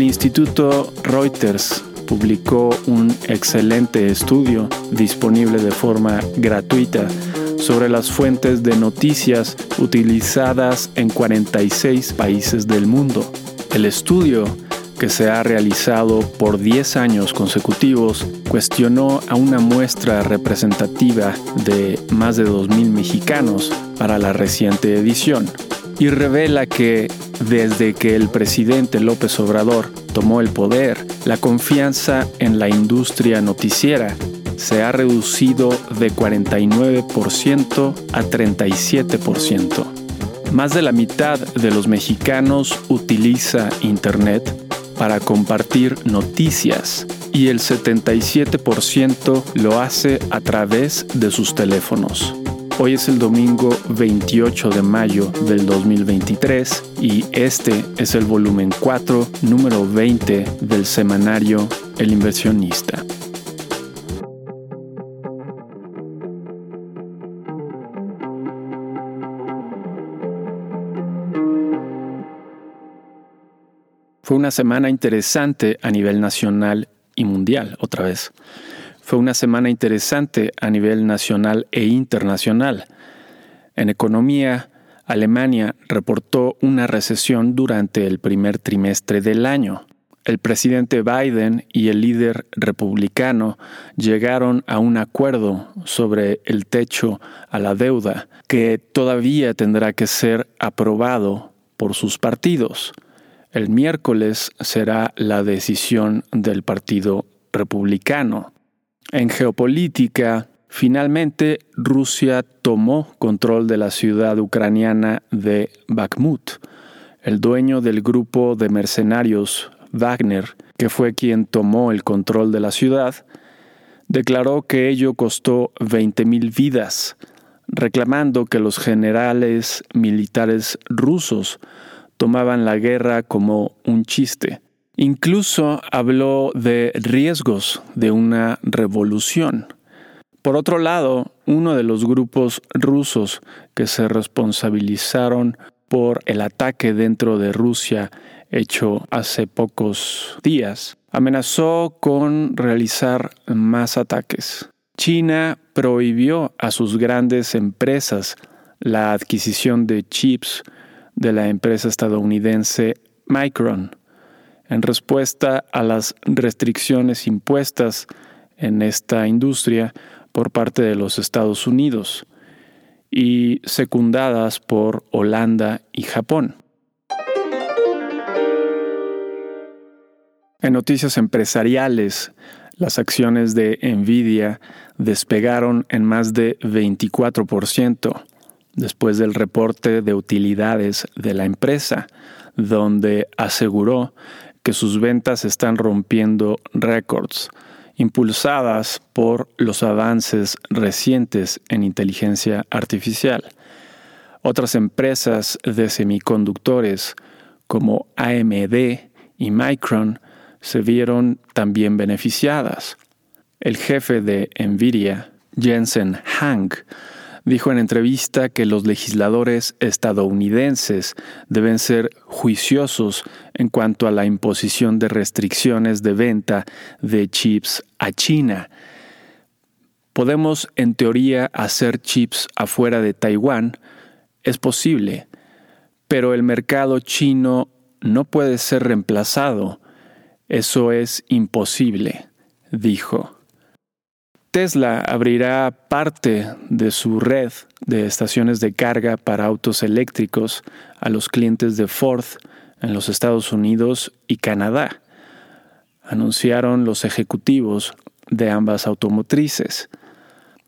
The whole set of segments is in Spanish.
El Instituto Reuters publicó un excelente estudio disponible de forma gratuita sobre las fuentes de noticias utilizadas en 46 países del mundo. El estudio, que se ha realizado por 10 años consecutivos, cuestionó a una muestra representativa de más de 2.000 mexicanos para la reciente edición y revela que desde que el presidente López Obrador tomó el poder, la confianza en la industria noticiera se ha reducido de 49% a 37%. Más de la mitad de los mexicanos utiliza Internet para compartir noticias y el 77% lo hace a través de sus teléfonos. Hoy es el domingo 28 de mayo del 2023 y este es el volumen 4, número 20 del semanario El inversionista. Fue una semana interesante a nivel nacional y mundial, otra vez. Fue una semana interesante a nivel nacional e internacional. En economía, Alemania reportó una recesión durante el primer trimestre del año. El presidente Biden y el líder republicano llegaron a un acuerdo sobre el techo a la deuda que todavía tendrá que ser aprobado por sus partidos. El miércoles será la decisión del Partido Republicano. En geopolítica, finalmente Rusia tomó control de la ciudad ucraniana de Bakhmut. El dueño del grupo de mercenarios Wagner, que fue quien tomó el control de la ciudad, declaró que ello costó 20.000 vidas, reclamando que los generales militares rusos tomaban la guerra como un chiste. Incluso habló de riesgos de una revolución. Por otro lado, uno de los grupos rusos que se responsabilizaron por el ataque dentro de Rusia hecho hace pocos días, amenazó con realizar más ataques. China prohibió a sus grandes empresas la adquisición de chips de la empresa estadounidense Micron en respuesta a las restricciones impuestas en esta industria por parte de los Estados Unidos y secundadas por Holanda y Japón. En noticias empresariales, las acciones de Nvidia despegaron en más de 24% después del reporte de utilidades de la empresa, donde aseguró que sus ventas están rompiendo récords, impulsadas por los avances recientes en inteligencia artificial. Otras empresas de semiconductores como AMD y Micron se vieron también beneficiadas. El jefe de Nvidia, Jensen Hang, dijo en entrevista que los legisladores estadounidenses deben ser juiciosos en cuanto a la imposición de restricciones de venta de chips a China. Podemos, en teoría, hacer chips afuera de Taiwán. Es posible, pero el mercado chino no puede ser reemplazado. Eso es imposible, dijo. Tesla abrirá parte de su red de estaciones de carga para autos eléctricos a los clientes de Ford en los Estados Unidos y Canadá, anunciaron los ejecutivos de ambas automotrices.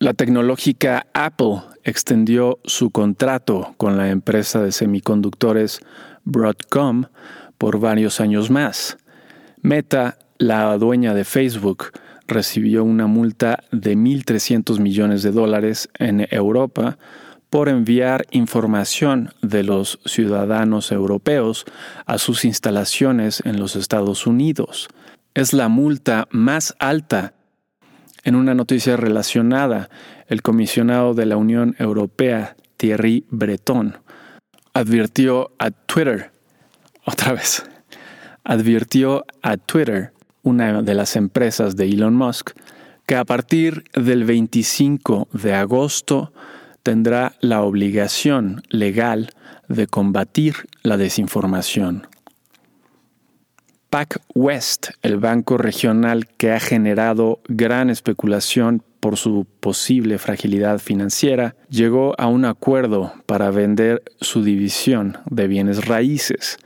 La tecnológica Apple extendió su contrato con la empresa de semiconductores Broadcom por varios años más. Meta, la dueña de Facebook, recibió una multa de 1.300 millones de dólares en Europa por enviar información de los ciudadanos europeos a sus instalaciones en los Estados Unidos. Es la multa más alta. En una noticia relacionada, el comisionado de la Unión Europea, Thierry Breton, advirtió a Twitter, otra vez, advirtió a Twitter, una de las empresas de Elon Musk, que a partir del 25 de agosto tendrá la obligación legal de combatir la desinformación. PacWest, el banco regional que ha generado gran especulación por su posible fragilidad financiera, llegó a un acuerdo para vender su división de bienes raíces,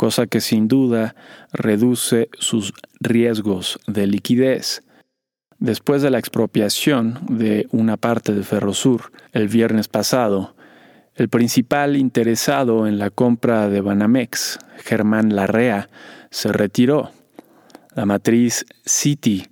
cosa que sin duda reduce sus riesgos de liquidez. Después de la expropiación de una parte de Ferrosur el viernes pasado, el principal interesado en la compra de Banamex, Germán Larrea, se retiró. La matriz Citi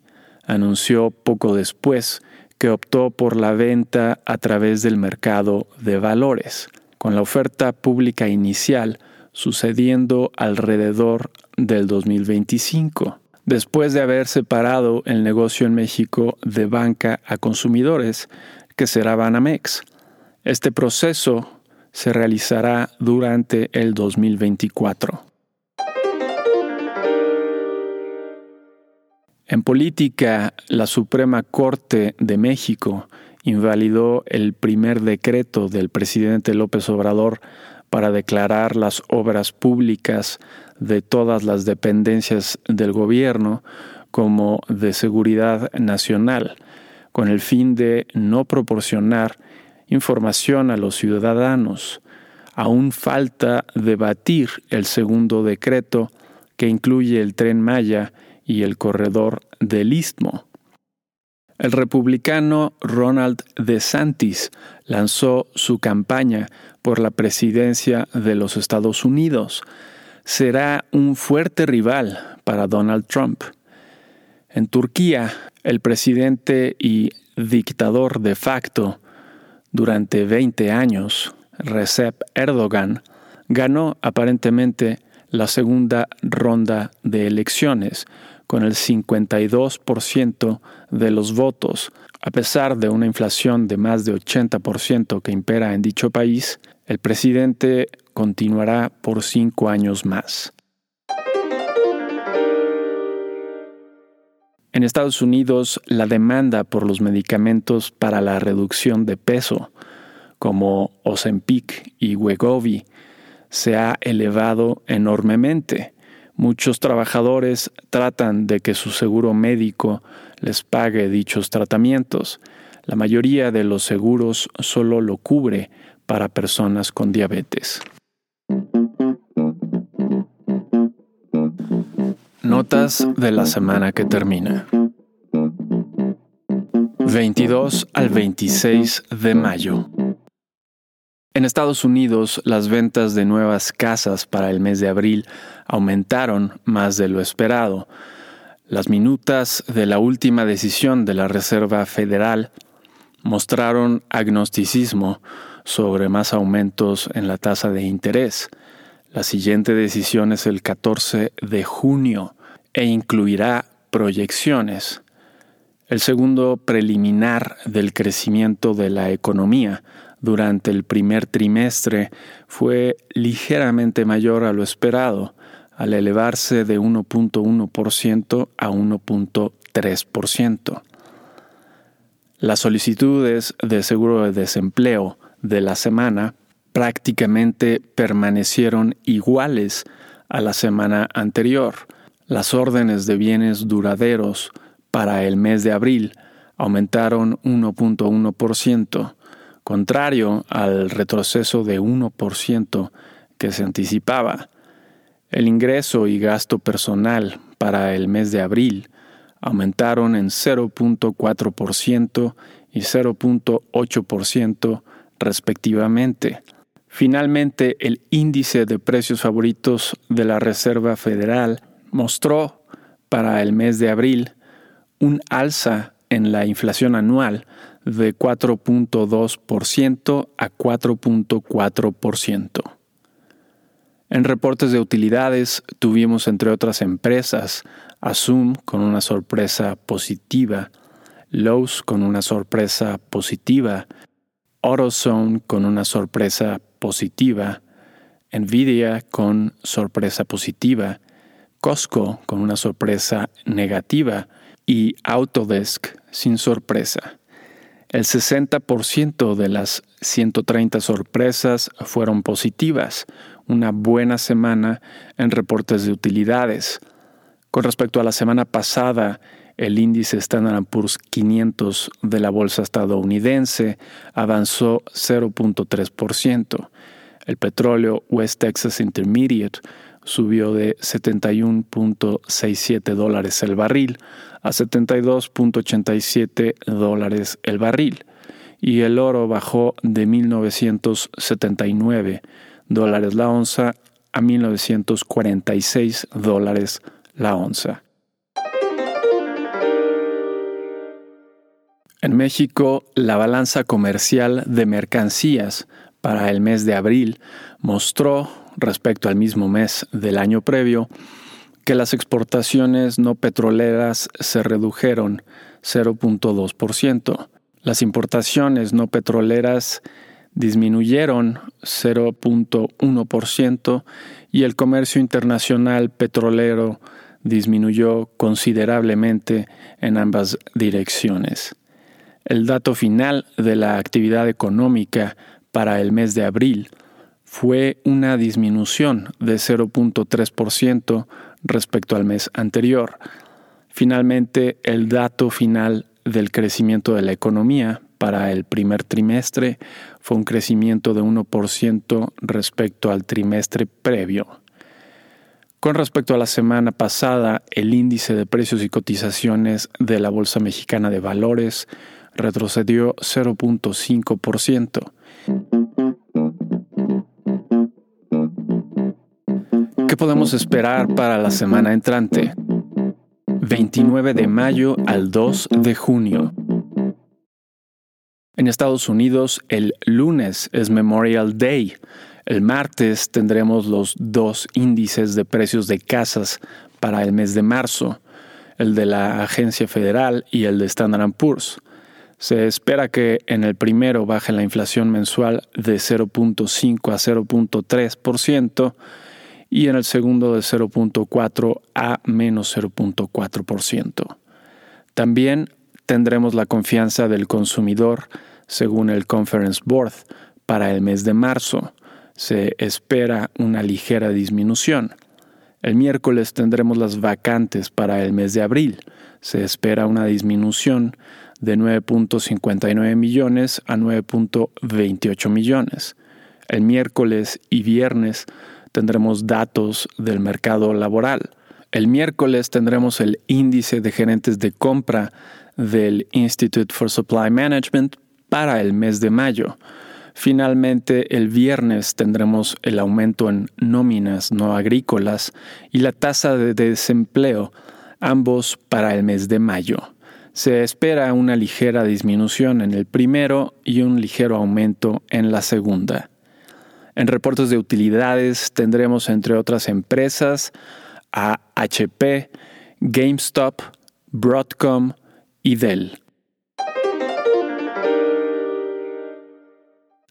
anunció poco después que optó por la venta a través del mercado de valores, con la oferta pública inicial sucediendo alrededor del 2025. Después de haber separado el negocio en México de banca a consumidores, que será Banamex. Este proceso se realizará durante el 2024. En política, la Suprema Corte de México invalidó el primer decreto del presidente López Obrador para declarar las obras públicas de todas las dependencias del gobierno como de seguridad nacional, con el fin de no proporcionar información a los ciudadanos. Aún falta debatir el segundo decreto que incluye el tren Maya y el corredor del Istmo. El republicano Ronald DeSantis lanzó su campaña por la presidencia de los Estados Unidos. Será un fuerte rival para Donald Trump. En Turquía, el presidente y dictador de facto durante 20 años, Recep Erdogan ganó aparentemente la segunda ronda de elecciones con el 52% de los votos. A pesar de una inflación de más de 80% que impera en dicho país, el presidente continuará por cinco años más. En Estados Unidos, la demanda por los medicamentos para la reducción de peso, como Ozempic y Wegovy, se ha elevado enormemente. Muchos trabajadores tratan de que su seguro médico les pague dichos tratamientos. La mayoría de los seguros solo lo cubre para personas con diabetes. Notas de la semana que termina. 22 al 26 de mayo. En Estados Unidos, las ventas de nuevas casas para el mes de abril aumentaron más de lo esperado. Las minutas de la última decisión de la Reserva Federal mostraron agnosticismo sobre más aumentos en la tasa de interés. La siguiente decisión es el 14 de junio e incluirá proyecciones. El segundo preliminar del crecimiento de la economía durante el primer trimestre fue ligeramente mayor a lo esperado, al elevarse de 1.1% a 1.3%. Las solicitudes de seguro de desempleo de la semana prácticamente permanecieron iguales a la semana anterior. Las órdenes de bienes duraderos para el mes de abril aumentaron 1.1%, contrario al retroceso de 1% que se anticipaba. El ingreso y gasto personal para el mes de abril aumentaron en 0.4% y 0.8% respectivamente. Finalmente, el índice de precios favoritos de la Reserva Federal mostró para el mes de abril un alza en la inflación anual de 4.2% a 4.4%. En reportes de utilidades tuvimos entre otras empresas Asum con una sorpresa positiva, Lowe's con una sorpresa positiva AutoZone con una sorpresa positiva, Nvidia con sorpresa positiva, Costco con una sorpresa negativa y Autodesk sin sorpresa. El 60% de las 130 sorpresas fueron positivas, una buena semana en reportes de utilidades. Con respecto a la semana pasada, el índice Standard Poor's 500 de la bolsa estadounidense avanzó 0.3%. El petróleo West Texas Intermediate subió de 71.67 dólares el barril a 72.87 dólares el barril y el oro bajó de 1979 dólares la onza a 1946 dólares la onza. En México, la balanza comercial de mercancías para el mes de abril mostró, respecto al mismo mes del año previo, que las exportaciones no petroleras se redujeron 0.2%. Las importaciones no petroleras disminuyeron 0.1% y el comercio internacional petrolero disminuyó considerablemente en ambas direcciones. El dato final de la actividad económica para el mes de abril fue una disminución de 0.3% respecto al mes anterior. Finalmente, el dato final del crecimiento de la economía para el primer trimestre fue un crecimiento de 1% respecto al trimestre previo. Con respecto a la semana pasada, el índice de precios y cotizaciones de la Bolsa Mexicana de Valores retrocedió 0.5%. ¿Qué podemos esperar para la semana entrante? 29 de mayo al 2 de junio. En Estados Unidos, el lunes es Memorial Day. El martes tendremos los dos índices de precios de casas para el mes de marzo, el de la Agencia Federal y el de Standard Poor's. Se espera que en el primero baje la inflación mensual de 0.5 a 0.3% y en el segundo de 0.4 a menos 0.4%. También tendremos la confianza del consumidor según el Conference Board para el mes de marzo. Se espera una ligera disminución. El miércoles tendremos las vacantes para el mes de abril. Se espera una disminución de 9.59 millones a 9.28 millones. El miércoles y viernes tendremos datos del mercado laboral. El miércoles tendremos el índice de gerentes de compra del Institute for Supply Management para el mes de mayo. Finalmente, el viernes tendremos el aumento en nóminas no agrícolas y la tasa de desempleo, ambos para el mes de mayo. Se espera una ligera disminución en el primero y un ligero aumento en la segunda. En reportes de utilidades tendremos, entre otras empresas, a HP, GameStop, Broadcom y Dell.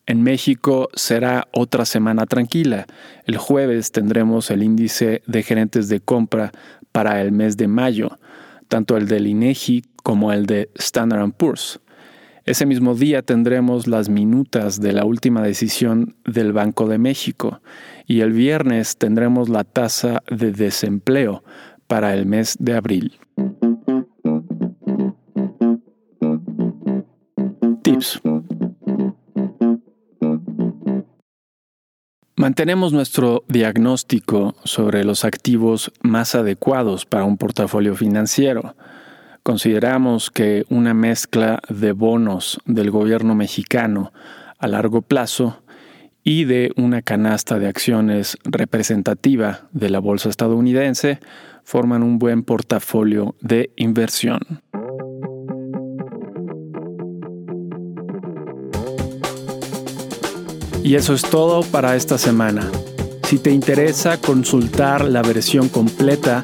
En México será otra semana tranquila. El jueves tendremos el índice de gerentes de compra para el mes de mayo, tanto el del INEGI como el de Standard Poor's. Ese mismo día tendremos las minutas de la última decisión del Banco de México y el viernes tendremos la tasa de desempleo para el mes de abril. Tips. Mantenemos nuestro diagnóstico sobre los activos más adecuados para un portafolio financiero. Consideramos que una mezcla de bonos del gobierno mexicano a largo plazo y de una canasta de acciones representativa de la bolsa estadounidense forman un buen portafolio de inversión. Y eso es todo para esta semana. Si te interesa consultar la versión completa,